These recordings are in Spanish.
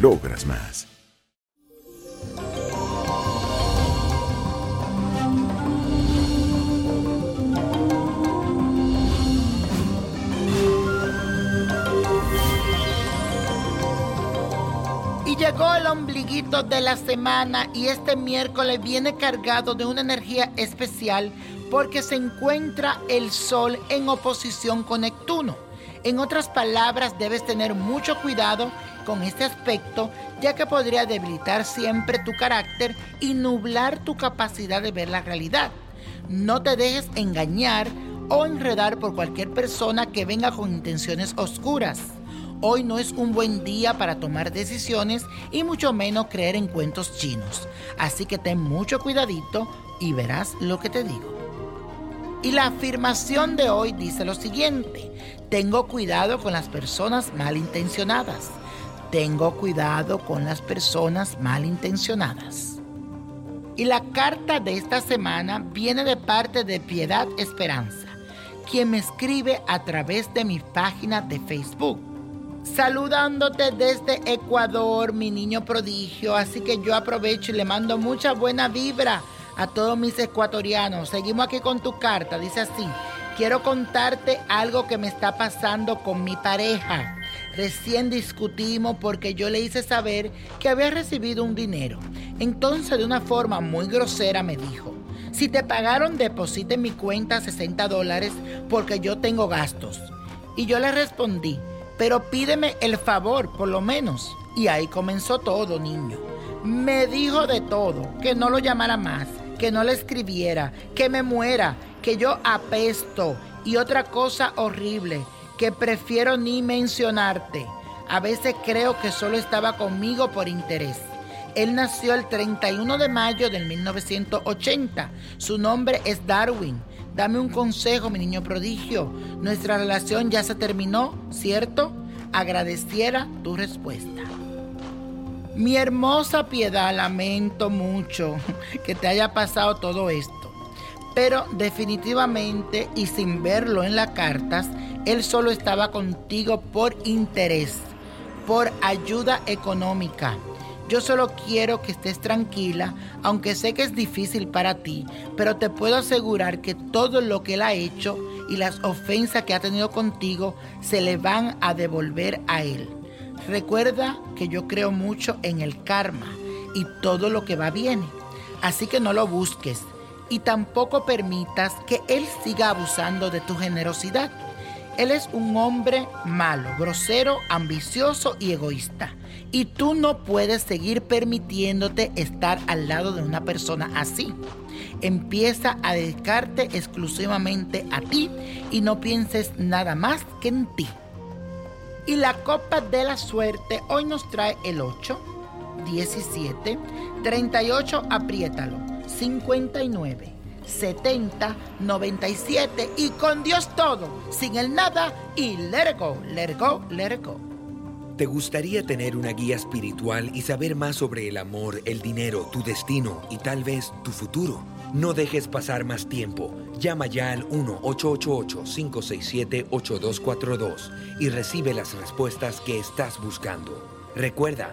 logras más. Y llegó el ombliguito de la semana y este miércoles viene cargado de una energía especial porque se encuentra el Sol en oposición con Neptuno. En otras palabras, debes tener mucho cuidado con este aspecto, ya que podría debilitar siempre tu carácter y nublar tu capacidad de ver la realidad. No te dejes engañar o enredar por cualquier persona que venga con intenciones oscuras. Hoy no es un buen día para tomar decisiones y mucho menos creer en cuentos chinos. Así que ten mucho cuidadito y verás lo que te digo. Y la afirmación de hoy dice lo siguiente. Tengo cuidado con las personas malintencionadas. Tengo cuidado con las personas malintencionadas. Y la carta de esta semana viene de parte de Piedad Esperanza, quien me escribe a través de mi página de Facebook. Saludándote desde Ecuador, mi niño prodigio, así que yo aprovecho y le mando mucha buena vibra a todos mis ecuatorianos. Seguimos aquí con tu carta, dice así. Quiero contarte algo que me está pasando con mi pareja. Recién discutimos porque yo le hice saber que había recibido un dinero. Entonces de una forma muy grosera me dijo, si te pagaron deposita en mi cuenta 60 dólares porque yo tengo gastos. Y yo le respondí, pero pídeme el favor por lo menos. Y ahí comenzó todo, niño. Me dijo de todo, que no lo llamara más, que no le escribiera, que me muera, que yo apesto y otra cosa horrible, que prefiero ni mencionarte. A veces creo que solo estaba conmigo por interés. Él nació el 31 de mayo del 1980. Su nombre es Darwin. Dame un consejo, mi niño prodigio. Nuestra relación ya se terminó, ¿cierto? Agradeciera tu respuesta. Mi hermosa piedad, lamento mucho que te haya pasado todo esto. Pero definitivamente y sin verlo en las cartas, él solo estaba contigo por interés, por ayuda económica. Yo solo quiero que estés tranquila, aunque sé que es difícil para ti, pero te puedo asegurar que todo lo que él ha hecho y las ofensas que ha tenido contigo se le van a devolver a él. Recuerda que yo creo mucho en el karma y todo lo que va viene. Así que no lo busques y tampoco permitas que él siga abusando de tu generosidad. Él es un hombre malo, grosero, ambicioso y egoísta. Y tú no puedes seguir permitiéndote estar al lado de una persona así. Empieza a dedicarte exclusivamente a ti y no pienses nada más que en ti. Y la copa de la suerte hoy nos trae el 8, 17, 38, apriétalo, 59. 70, 97 y con Dios todo, sin el nada y let it go, let it go, let it go. ¿Te gustaría tener una guía espiritual y saber más sobre el amor, el dinero, tu destino y tal vez tu futuro? No dejes pasar más tiempo. Llama ya al 1-888-567-8242 y recibe las respuestas que estás buscando. Recuerda,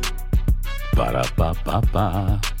Ba-da-ba-ba-ba.